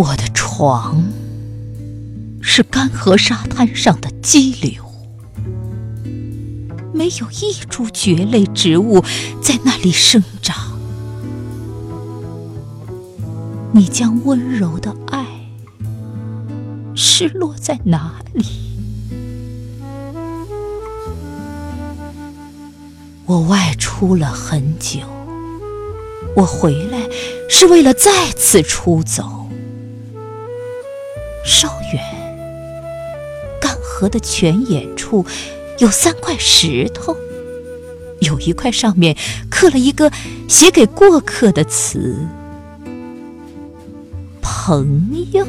我的床是干涸沙滩上的激流，没有一株蕨类植物在那里生长。你将温柔的爱失落在哪里？我外出了很久，我回来是为了再次出走。稍远，干涸的泉眼处有三块石头，有一块上面刻了一个写给过客的词：“朋友。”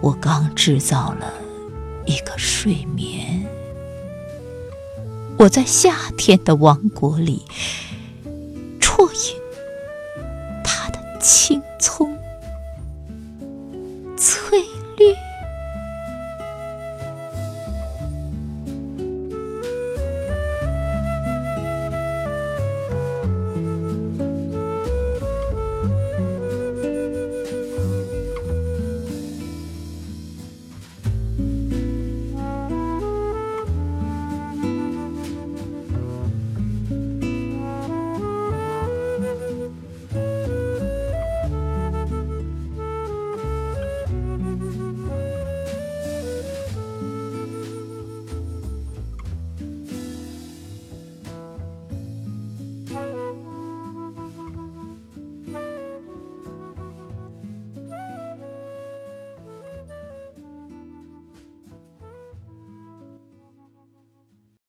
我刚制造了一个睡眠，我在夏天的王国里啜饮。青葱翠绿